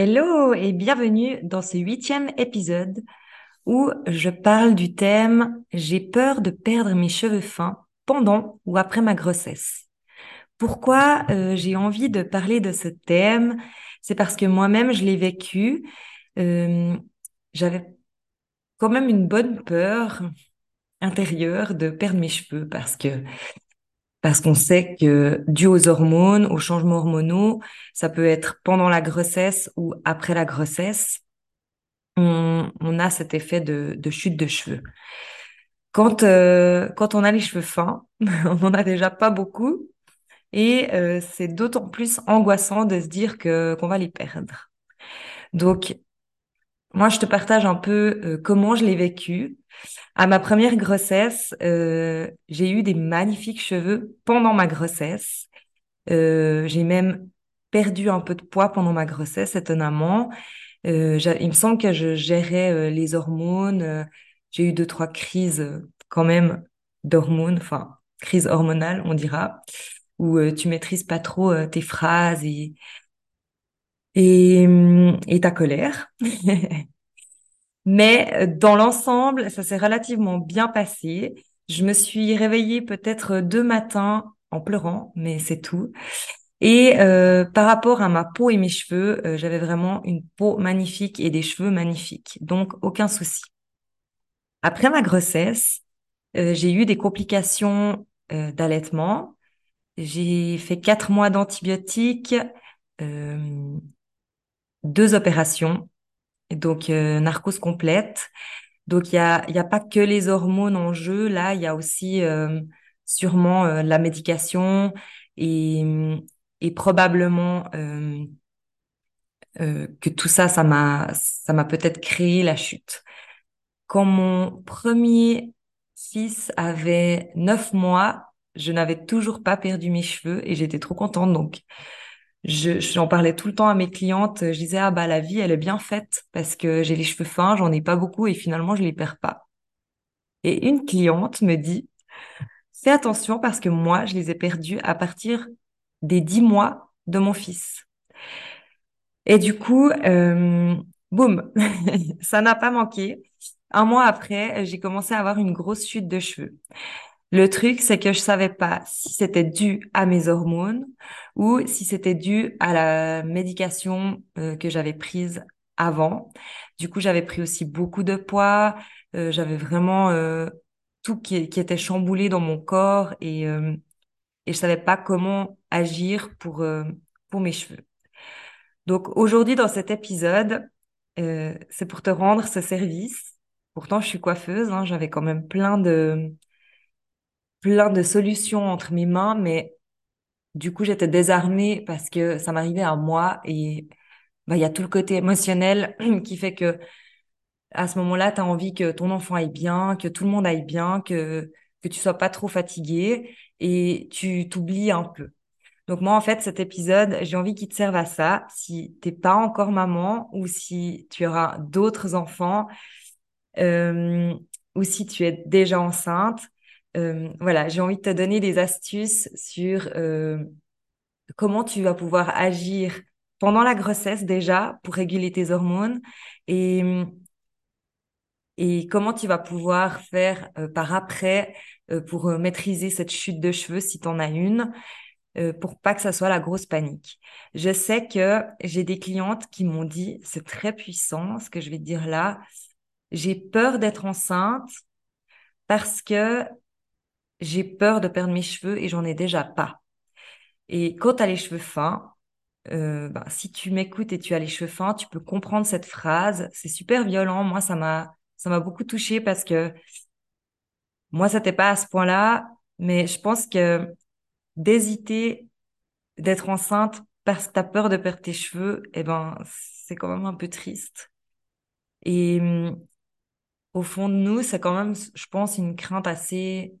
Hello et bienvenue dans ce huitième épisode où je parle du thème J'ai peur de perdre mes cheveux fins pendant ou après ma grossesse. Pourquoi euh, j'ai envie de parler de ce thème? C'est parce que moi-même je l'ai vécu. Euh, J'avais quand même une bonne peur intérieure de perdre mes cheveux parce que parce qu'on sait que dû aux hormones, aux changements hormonaux, ça peut être pendant la grossesse ou après la grossesse, on, a cet effet de, chute de cheveux. Quand, euh, quand on a les cheveux fins, on n'en a déjà pas beaucoup et euh, c'est d'autant plus angoissant de se dire qu'on va les perdre. Donc, moi, je te partage un peu euh, comment je l'ai vécu. À ma première grossesse, euh, j'ai eu des magnifiques cheveux pendant ma grossesse. Euh, j'ai même perdu un peu de poids pendant ma grossesse, étonnamment. Euh, il me semble que je gérais euh, les hormones. Euh, j'ai eu deux, trois crises quand même d'hormones, enfin, crise hormonale, on dira, où tu maîtrises pas trop tes phrases et, et, et ta colère. Mais euh, dans l'ensemble, ça s'est relativement bien passé. Je me suis réveillée peut-être deux matins en pleurant, mais c'est tout. Et euh, par rapport à ma peau et mes cheveux, euh, j'avais vraiment une peau magnifique et des cheveux magnifiques, donc aucun souci. Après ma grossesse, j'ai eu des complications d'allaitement. J'ai fait quatre mois d'antibiotiques, deux opérations donc euh, narcose complète. Donc il y a, y a pas que les hormones en jeu, là il y a aussi euh, sûrement euh, la médication et, et probablement que tout ça, ça m'a ça m'a peut-être créé la chute. Quand mon premier fils avait neuf mois, je n'avais toujours pas perdu mes cheveux et j'étais trop contente. Donc je, j'en parlais tout le temps à mes clientes. Je disais, ah bah la vie, elle est bien faite parce que j'ai les cheveux fins, j'en ai pas beaucoup et finalement, je les perds pas. Et une cliente me dit, fais attention parce que moi, je les ai perdus à partir des dix mois de mon fils. Et du coup, euh, boum, ça n'a pas manqué. Un mois après, j'ai commencé à avoir une grosse chute de cheveux. Le truc, c'est que je savais pas si c'était dû à mes hormones ou si c'était dû à la médication euh, que j'avais prise avant. Du coup, j'avais pris aussi beaucoup de poids. Euh, j'avais vraiment euh, tout qui, était chamboulé dans mon corps et, et je savais pas comment agir pour, pour mes cheveux. Donc aujourd'hui, dans cet épisode, c'est pour te rendre ce service. Pourtant, je suis coiffeuse, hein, j'avais quand même plein de plein de solutions entre mes mains, mais du coup, j'étais désarmée parce que ça m'arrivait à moi et bah, il y a tout le côté émotionnel qui fait que à ce moment-là, tu as envie que ton enfant aille bien, que tout le monde aille bien, que, que tu sois pas trop fatigué et tu t'oublies un peu. Donc moi, en fait, cet épisode, j'ai envie qu'il te serve à ça. Si t'es pas encore maman ou si tu auras d'autres enfants euh, ou si tu es déjà enceinte, voilà, j'ai envie de te donner des astuces sur euh, comment tu vas pouvoir agir pendant la grossesse déjà pour réguler tes hormones et, et comment tu vas pouvoir faire euh, par après pour maîtriser cette chute de cheveux si tu en as une pour pas que ça soit la grosse panique. Je sais que j'ai des clientes qui m'ont dit, c'est très puissant ce que je vais te dire là, j'ai peur d'être enceinte parce que j'ai peur de perdre mes cheveux et j'en ai déjà pas. Et quand tu as les cheveux fins, euh, bah, si tu m'écoutes et tu as les cheveux fins, tu peux comprendre cette phrase. C'est super violent. Moi, ça m'a, ça m'a beaucoup touchée parce que moi, ça n'était pas à ce point-là, mais je pense que d'hésiter d'être enceinte parce que tu as peur de perdre tes cheveux, eh ben, c'est quand même un peu triste. Et hum, au fond de nous, c'est quand même, je pense, une crainte assez,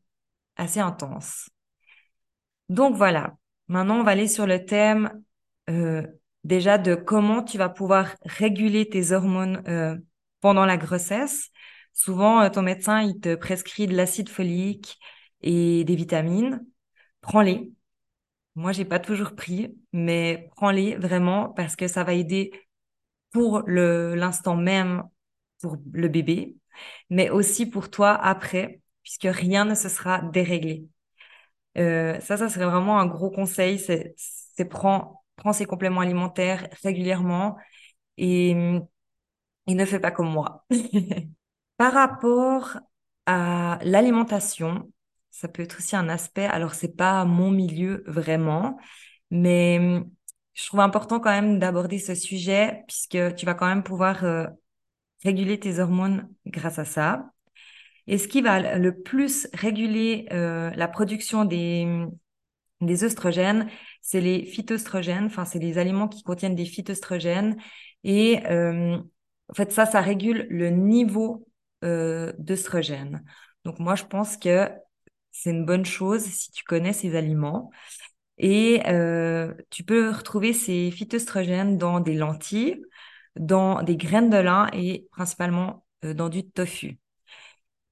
assez intense. Donc voilà. Maintenant, on va aller sur le thème euh, déjà de comment tu vas pouvoir réguler tes hormones euh, pendant la grossesse. Souvent, euh, ton médecin, il te prescrit de l'acide folique et des vitamines. Prends-les. Moi, j'ai pas toujours pris, mais prends-les vraiment parce que ça va aider pour l'instant même pour le bébé, mais aussi pour toi après, puisque rien ne se sera déréglé. Euh, ça, ça serait vraiment un gros conseil, c'est, prends, ces compléments alimentaires régulièrement et, et ne fais pas comme moi. Par rapport à l'alimentation, ça peut être aussi un aspect, alors c'est pas mon milieu vraiment, mais je trouve important quand même d'aborder ce sujet puisque tu vas quand même pouvoir euh, réguler tes hormones grâce à ça. Et ce qui va le plus réguler euh, la production des, des œstrogènes, c'est les phytoestrogènes, enfin c'est les aliments qui contiennent des phytoestrogènes. Et euh, en fait, ça, ça régule le niveau euh, d'œstrogènes. Donc moi, je pense que c'est une bonne chose si tu connais ces aliments. Et euh, tu peux retrouver ces phytoestrogènes dans des lentilles, dans des graines de lin et principalement euh, dans du tofu.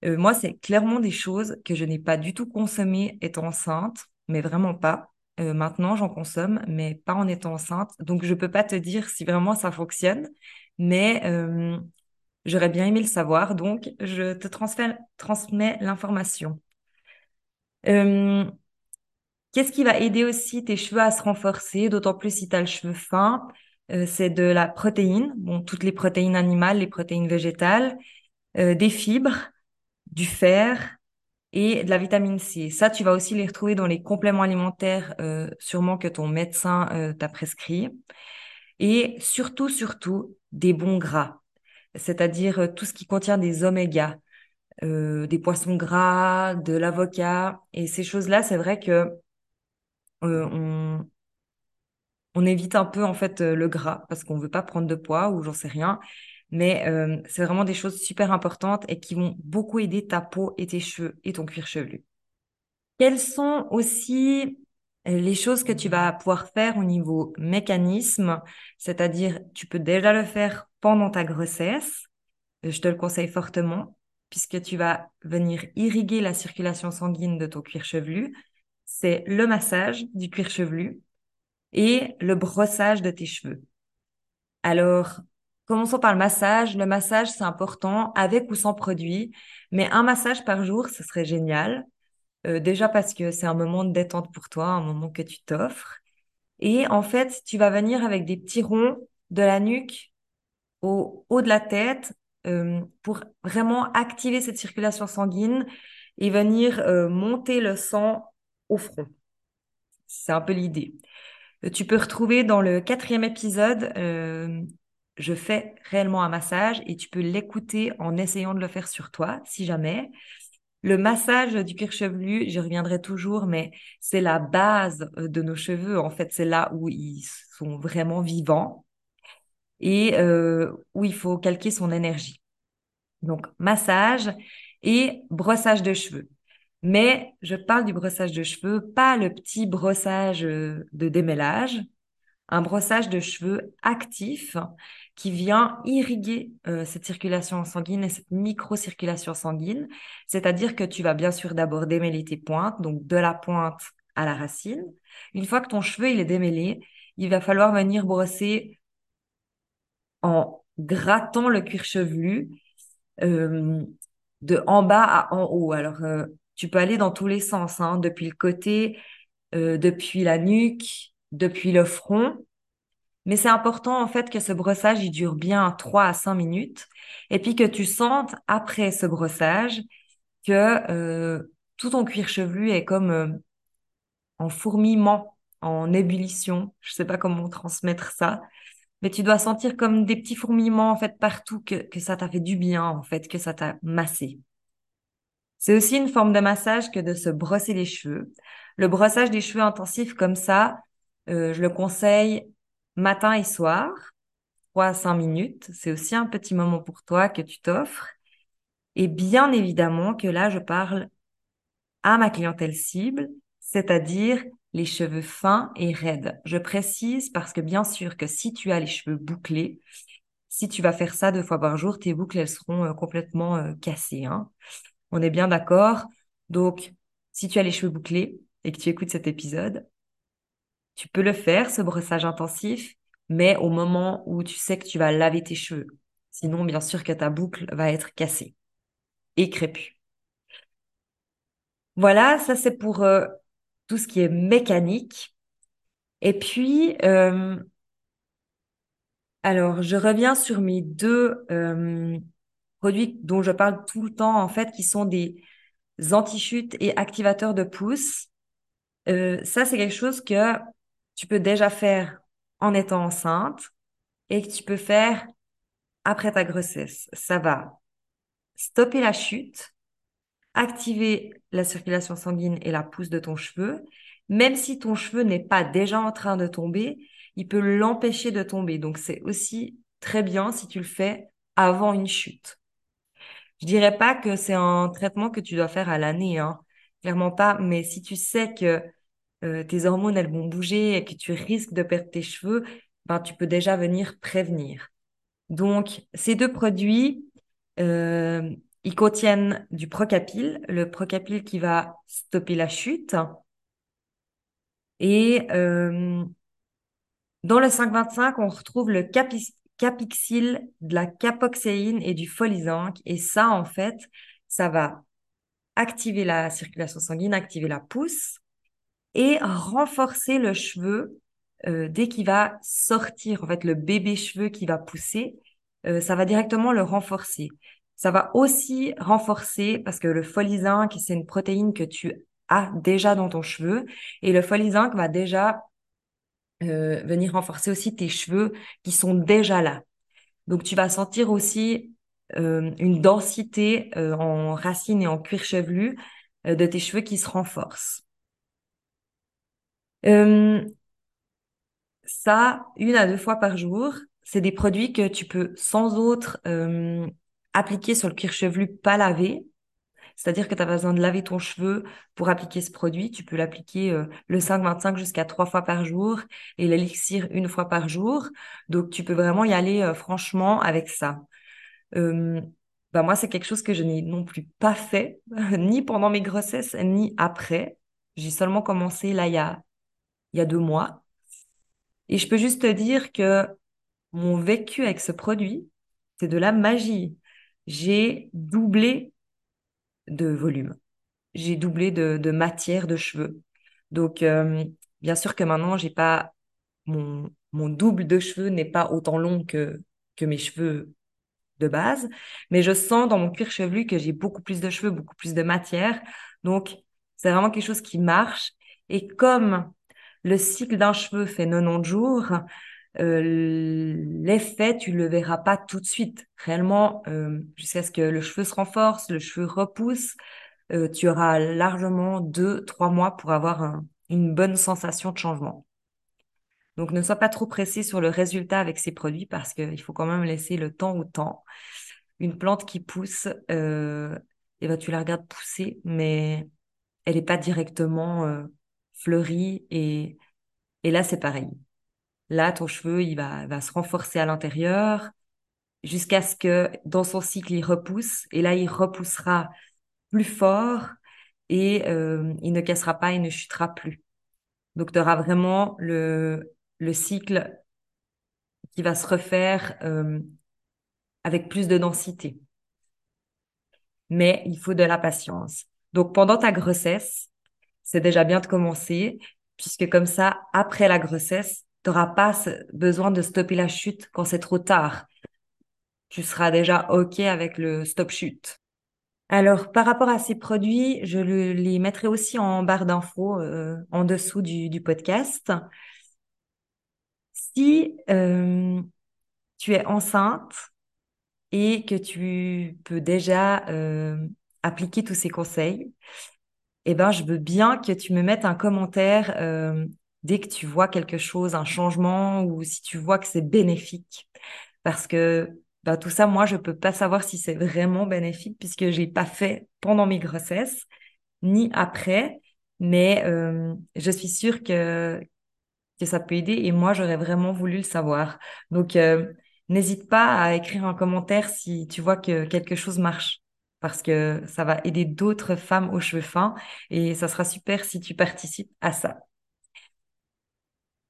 Euh, moi, c'est clairement des choses que je n'ai pas du tout consommées étant enceinte, mais vraiment pas. Euh, maintenant, j'en consomme, mais pas en étant enceinte. Donc, je peux pas te dire si vraiment ça fonctionne, mais euh, j'aurais bien aimé le savoir. Donc, je te transmets l'information. Qu'est-ce qui va aider aussi tes cheveux à se renforcer, d'autant plus si tu as le cheveu fin? C'est de la protéine, bon, toutes les protéines animales, les protéines végétales, des fibres, du fer et de la vitamine C. Ça, tu vas aussi les retrouver dans les compléments alimentaires, euh, sûrement que ton médecin euh, t'a prescrit. Et surtout, surtout, des bons gras, c'est-à-dire euh, tout ce qui contient des omégas, des poissons gras, de l'avocat. Et ces choses-là, c'est vrai que on, on évite un peu en fait le gras parce qu'on veut pas prendre de poids ou j'en sais rien. Mais euh, c'est vraiment des choses super importantes et qui vont beaucoup aider ta peau et tes cheveux et ton cuir chevelu. Quelles sont aussi les choses que tu vas pouvoir faire au niveau mécanisme, c'est-à-dire tu peux déjà le faire pendant ta grossesse, euh, je te le conseille fortement, puisque tu vas venir irriguer la circulation sanguine de ton cuir chevelu, c'est le massage du cuir chevelu et le brossage de tes cheveux. Alors, Commençons par le massage. Le massage, c'est important, avec ou sans produit. Mais un massage par jour, ce serait génial. Euh, déjà parce que c'est un moment de détente pour toi, un moment que tu t'offres. Et en fait, tu vas venir avec des petits ronds de la nuque au haut de la tête euh, pour vraiment activer cette circulation sanguine et venir euh, monter le sang au front. C'est un peu l'idée. Tu peux retrouver dans le quatrième épisode je fais réellement un massage et tu peux l'écouter en essayant de le faire sur toi, si jamais. Le massage du cuir chevelu, j'y reviendrai toujours, mais c'est la base euh, de nos cheveux. En fait, c'est là où ils sont vraiment vivants et euh, où il faut calquer son énergie. Donc, massage et brossage de cheveux. Mais je parle du brossage de cheveux, pas le petit brossage euh, de démêlage, un brossage de cheveux actif qui vient irriguer euh, cette circulation sanguine et cette micro-circulation sanguine. C'est-à-dire que tu vas bien sûr d'abord démêler tes pointes, donc de la pointe à la racine. Une fois que ton cheveu il est démêlé, il va falloir venir brosser en grattant le cuir chevelu euh, de en bas à en haut. Alors, euh, tu peux aller dans tous les sens, hein, depuis le côté, depuis la nuque, depuis le front. Mais c'est important en fait que ce brossage il dure bien 3 à 5 minutes et puis que tu sentes après ce brossage que euh, tout ton cuir chevelu est comme euh, en fourmillement, en ébullition. Je sais pas comment transmettre ça, mais tu dois sentir comme des petits fourmillements en fait partout que, que ça t'a fait du bien en fait, que ça t'a massé. C'est aussi une forme de massage que de se brosser les cheveux. Le brossage des cheveux intensif comme ça, euh, je le conseille matin et soir, 3 à 5 minutes. C'est aussi un petit moment pour toi que tu t'offres. Et bien évidemment que là, je parle à ma clientèle cible, c'est-à-dire les cheveux fins et raides. Je précise parce que bien sûr que si tu as les cheveux bouclés, si tu vas faire ça deux fois par jour, tes boucles, elles seront euh, complètement euh, cassées. Hein. On est bien d'accord. Donc, si tu as les cheveux bouclés et que tu écoutes cet épisode, tu peux le faire, ce brossage intensif, mais au moment où tu sais que tu vas laver tes cheveux. Sinon, bien sûr que ta boucle va être cassée et crépue. Voilà, ça c'est pour euh, tout ce qui est mécanique. Et puis, euh, alors, je reviens sur mes deux euh, produits dont je parle tout le temps, en fait, qui sont des anti-chutes et activateurs de pouce. ça, c'est quelque chose que tu peux déjà faire en étant enceinte et que tu peux faire après ta grossesse. Ça va stopper la chute, activer la circulation sanguine et la pousse de ton cheveu. Même si ton cheveu n'est pas déjà en train de tomber, il peut l'empêcher de tomber. Donc c'est aussi très bien si tu le fais avant une chute. Je dirais pas que c'est un traitement que tu dois faire à l'année, hein. Clairement pas. Mais si tu sais que euh, tes hormones, elles vont bouger et que tu risques de perdre tes cheveux, ben, tu peux déjà venir prévenir. Donc, ces deux produits, euh, ils contiennent du Procapil, le Procapil qui va stopper la chute. Et euh, dans le 525, on retrouve le Capixil, de la capoxéine et du folizinc. Et ça, en fait, ça va activer la circulation sanguine, activer la pousse et renforcer le cheveu euh, dès qu'il va sortir. En fait, le bébé cheveu qui va pousser, euh, ça va directement le renforcer. Ça va aussi renforcer parce que le folizinc, c'est une protéine que tu as déjà dans ton cheveu et le folizinc va déjà euh, venir renforcer aussi tes cheveux qui sont déjà là. Donc, tu vas sentir aussi une densité en racines et en cuir chevelu de tes cheveux qui se renforcent. Euh, ça, une à deux fois par jour, c'est des produits que tu peux sans autre euh, appliquer sur le cuir chevelu pas lavé. C'est-à-dire que tu as besoin de laver ton cheveu pour appliquer ce produit. Tu peux l'appliquer euh, le 5-25 jusqu'à trois fois par jour et l'élixir une fois par jour. Donc, tu peux vraiment y aller franchement avec ça. bah moi, c'est quelque chose que je n'ai non plus pas fait, ni pendant mes grossesses, ni après. J'ai seulement commencé là il y a il y a deux mois. Et je peux juste te dire que mon vécu avec ce produit, c'est de la magie. J'ai doublé de volume. J'ai doublé de, matière de cheveux. Donc, euh, bien sûr que maintenant, j'ai pas mon, mon double de cheveux n'est pas autant long que, que mes cheveux de base, mais je sens dans mon cuir chevelu que j'ai beaucoup plus de cheveux, beaucoup plus de matière. Donc, c'est vraiment quelque chose qui marche. Et comme le cycle d'un cheveu fait 90 jours, euh, l'effet, tu le verras pas tout de suite. Réellement, euh, jusqu'à ce que le cheveu se renforce, le cheveu repousse, euh, tu auras largement deux, trois mois pour avoir une bonne sensation de changement. Donc, ne sois pas trop pressé sur le résultat avec ces produits parce qu'il faut quand même laisser le temps au temps. Une plante qui pousse, et ben, tu la regardes pousser, mais elle n'est pas directement fleurie et, et là, c'est pareil. Là, ton cheveu, il va, va se renforcer à l'intérieur jusqu'à ce que dans son cycle, il repousse. Et là, il repoussera plus fort et euh, il ne cassera pas, il ne chutera plus. Donc, tu auras vraiment le, le cycle qui va se refaire euh, avec plus de densité. Mais il faut de la patience. Donc, pendant ta grossesse, c'est déjà bien de commencer, puisque comme ça, après la grossesse, tu n'auras pas besoin de stopper la chute quand c'est trop tard. Tu seras déjà OK avec le stop chute. Alors, par rapport à ces produits, je les mettrai aussi en barre d'infos euh, en dessous du, podcast. Si euh, tu es enceinte et que tu peux déjà euh, appliquer tous ces conseils, eh ben, je veux bien que tu me mettes un commentaire dès que tu vois quelque chose, un changement ou si tu vois que c'est bénéfique. Parce que bah, tout ça, moi, je peux pas savoir si c'est vraiment bénéfique puisque je l'ai pas fait pendant mes grossesses ni après. Mais euh, je suis sûre que, que ça peut aider et moi, j'aurais vraiment voulu le savoir. Donc, euh, n'hésite pas à écrire un commentaire si tu vois que quelque chose marche parce que ça va aider d'autres femmes aux cheveux fins et ça sera super si tu participes à ça.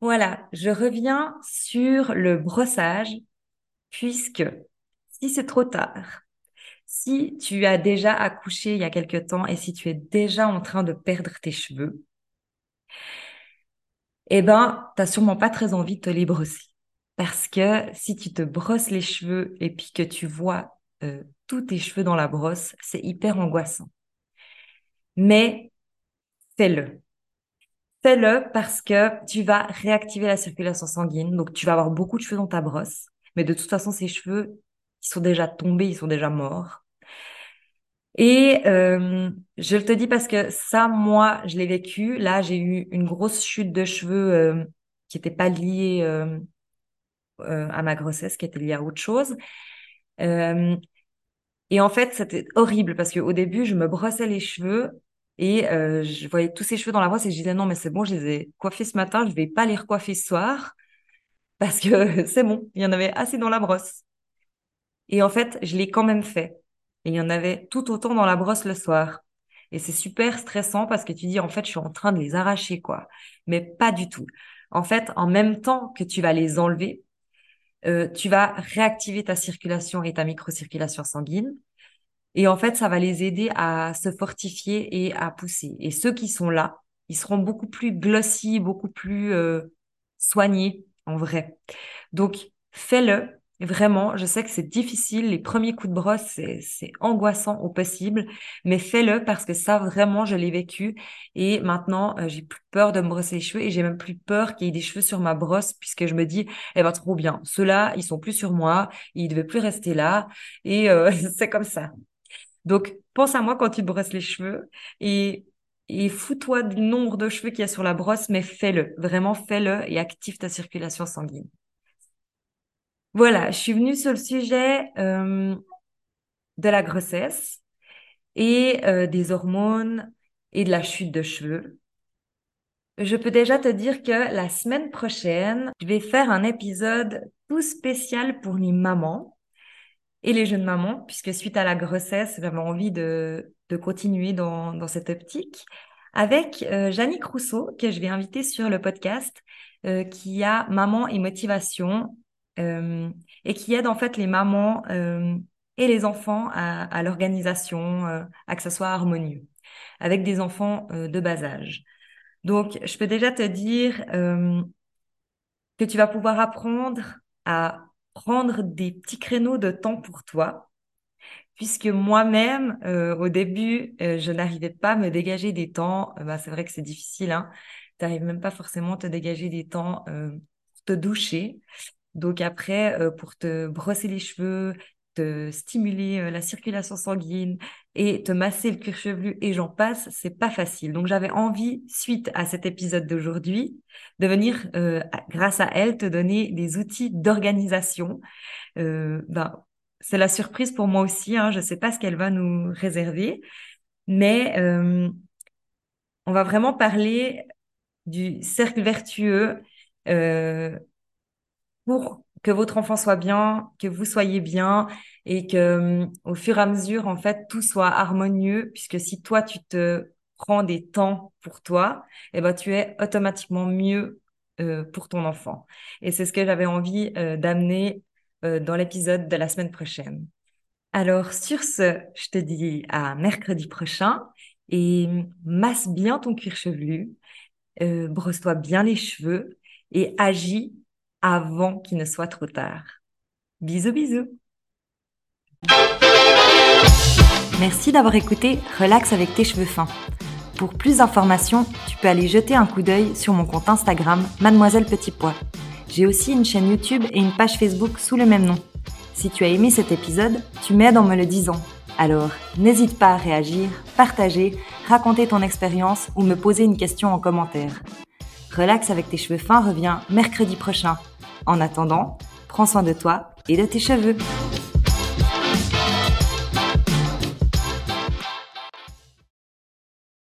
Voilà, je reviens sur le brossage puisque si c'est trop tard, si tu as déjà accouché il y a quelque temps et si tu es déjà en train de perdre tes cheveux, eh ben, t'as sûrement pas très envie de te les brosser. Parce que si tu te brosses les cheveux et puis que tu vois euh, tous tes cheveux dans la brosse, c'est hyper angoissant. Mais fais-le. Fais-le parce que tu vas réactiver la circulation sanguine. Donc, tu vas avoir beaucoup de cheveux dans ta brosse. Mais de toute façon, ces cheveux, ils sont déjà tombés, ils sont déjà morts. Et euh, je te dis parce que ça, moi, je l'ai vécu. Là, j'ai eu une grosse chute de cheveux euh, qui n'était pas liée euh, à ma grossesse, qui était liée à autre chose. Et en fait, c'était horrible parce qu'au début, je me brossais les cheveux et je voyais tous ces cheveux dans la brosse et je disais non, mais c'est bon, je les ai coiffés ce matin, je vais pas les recoiffer ce soir parce que c'est bon, il y en avait assez dans la brosse. Et en fait, je l'ai quand même fait. Et il y en avait tout autant dans la brosse le soir. Et c'est super stressant parce que tu dis, en fait, je suis en train de les arracher, quoi. Mais pas du tout. En fait, en même temps que tu vas les enlever, euh, tu vas réactiver ta circulation et ta microcirculation sanguine. Et en fait, ça va les aider à se fortifier et à pousser. Et ceux qui sont là, ils seront beaucoup plus glossy, beaucoup plus euh, soignés en vrai. Donc, fais-le. Vraiment, je sais que c'est difficile. Les premiers coups de brosse, c'est angoissant au possible, mais fais-le parce que ça, vraiment, je l'ai vécu. Et maintenant, euh, j'ai plus peur de me brosser les cheveux et j'ai même plus peur qu'il y ait des cheveux sur ma brosse puisque je me dis, eh ben, trop bien. Ceux-là, ils sont plus sur moi. Ils devaient plus rester là. Et euh, c'est comme ça. Donc, pense à moi quand tu brosses les cheveux et et fous-toi du nombre de cheveux qu'il y a sur la brosse, mais fais-le. Vraiment, fais-le et active ta circulation sanguine. Voilà, je suis venue sur le sujet euh, de la grossesse et euh, des hormones et de la chute de cheveux. Je peux déjà te dire que la semaine prochaine, je vais faire un épisode tout spécial pour les mamans et les jeunes mamans, puisque suite à la grossesse, j'avais envie de, continuer dans, dans cette optique, avec euh, Jannick Rousseau, que je vais inviter sur le podcast, euh, qui a Maman et Motivation, euh, et qui aide en fait les mamans euh, et les enfants à, l'organisation, euh, à que ce soit harmonieux, avec des enfants de bas âge. Donc, je peux déjà te dire que tu vas pouvoir apprendre à prendre des petits créneaux de temps pour toi, puisque moi-même, au début, je n'arrivais pas à me dégager des temps. Bah, c'est vrai que c'est difficile, hein. Tu n'arrives même pas forcément à te dégager des temps pour te doucher. Donc après, pour te brosser les cheveux, te stimuler la circulation sanguine et te masser le cuir chevelu et j'en passe, c'est pas facile. Donc j'avais envie, suite à cet épisode d'aujourd'hui, de venir, grâce à elle, te donner des outils d'organisation. ben, c'est la surprise pour moi aussi. Hein. Je ne sais pas ce qu'elle va nous réserver, mais euh, on va vraiment parler du cercle vertueux euh, pour que votre enfant soit bien, que vous soyez bien et que euh, au fur et à mesure, en fait, tout soit harmonieux, puisque si toi, tu te prends des temps pour toi, eh ben, tu es automatiquement mieux pour ton enfant. Et c'est ce que j'avais envie d'amener euh, dans l'épisode de la semaine prochaine. Alors sur ce, je te dis à mercredi prochain et masse bien ton cuir chevelu, euh, brosse-toi bien les cheveux et agis avant qu'il ne soit trop tard. Bisous bisous. Merci d'avoir écouté Relax avec tes cheveux fins. Pour plus d'informations, tu peux aller jeter un coup d'œil sur mon compte Instagram Mademoiselle Petit Pois. J'ai aussi une chaîne YouTube et une page Facebook sous le même nom. Si tu as aimé cet épisode, tu m'aides en me le disant. Alors, n'hésite pas à réagir, partager, raconter ton expérience ou me poser une question en commentaire. Relax avec tes cheveux fins revient mercredi prochain. En attendant, prends soin de toi et de tes cheveux.